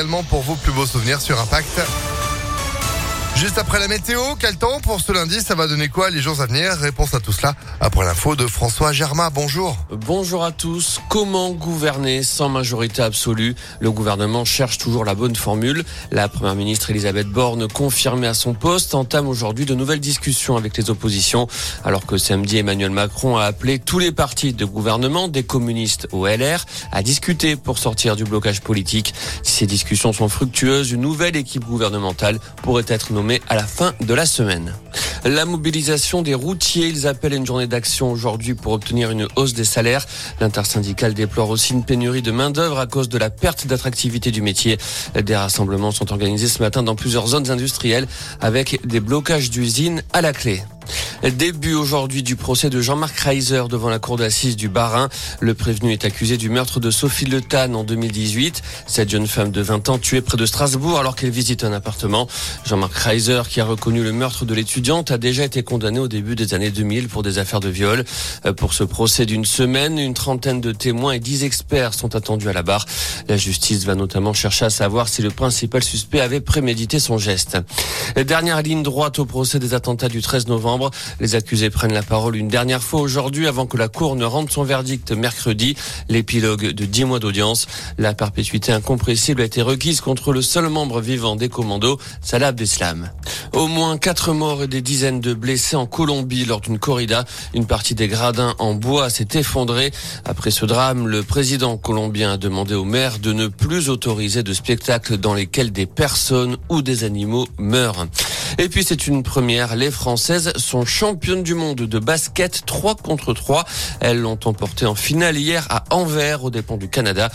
Également pour vos plus beaux souvenirs sur Impact. Juste après la météo, quel temps pour ce lundi Ça va donner quoi les jours à venir Réponse à tout cela après l'info de François Germain. Bonjour. Bonjour à tous. Comment gouverner sans majorité absolue Le gouvernement cherche toujours la bonne formule. La première ministre Elisabeth Borne, confirmée à son poste, entame aujourd'hui de nouvelles discussions avec les oppositions. Alors que samedi, Emmanuel Macron a appelé tous les partis de gouvernement, des communistes au LR, à discuter pour sortir du blocage politique. Si ces discussions sont fructueuses, une nouvelle équipe gouvernementale pourrait être nommée à la fin de la semaine. La mobilisation des routiers, ils appellent une journée d'action aujourd'hui pour obtenir une hausse des salaires. L'intersyndicale déplore aussi une pénurie de main-d'œuvre à cause de la perte d'attractivité du métier. Des rassemblements sont organisés ce matin dans plusieurs zones industrielles avec des blocages d'usines à la clé. Début aujourd'hui du procès de Jean-Marc Reiser devant la cour d'assises du Barin. Le prévenu est accusé du meurtre de Sophie Le Tan en 2018. Cette jeune femme de 20 ans tuée près de Strasbourg alors qu'elle visite un appartement. Jean-Marc Reiser, qui a reconnu le meurtre de l'étudiante, a déjà été condamné au début des années 2000 pour des affaires de viol. Euh, pour ce procès d'une semaine, une trentaine de témoins et dix experts sont attendus à la barre. La justice va notamment chercher à savoir si le principal suspect avait prémédité son geste. Dernière ligne droite au procès des attentats du 13 novembre. Les accusés prennent la parole une dernière fois aujourd'hui avant que la Cour ne rende son verdict mercredi. L'épilogue de 10 mois d'audience. La perpétuité incompressible a été requise contre le seul membre vivant des commandos, Salah Abdeslam. Au moins quatre morts et des dizaines de blessés en Colombie lors d'une corrida. Une partie des gradins en bois s'est effondrée. Après ce drame, le président colombien a demandé aux maires de ne plus autoriser de spectacles dans lesquels des personnes ou des animaux meurent. Et puis c'est une première, les Françaises sont championnes du monde de basket 3 contre 3. Elles l'ont emporté en finale hier à Anvers aux dépens du Canada.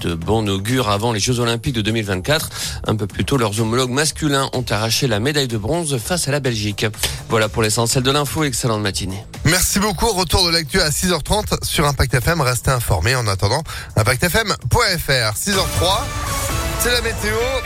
De bon augure avant les Jeux Olympiques de 2024. Un peu plus tôt, leurs homologues masculins ont arraché la médaille de bronze face à la Belgique. Voilà pour l'essentiel de l'info. Excellente matinée. Merci beaucoup. Retour de l'actu à 6h30 sur Impact FM. Restez informés en attendant impactfm.fr. 6h03, c'est la météo.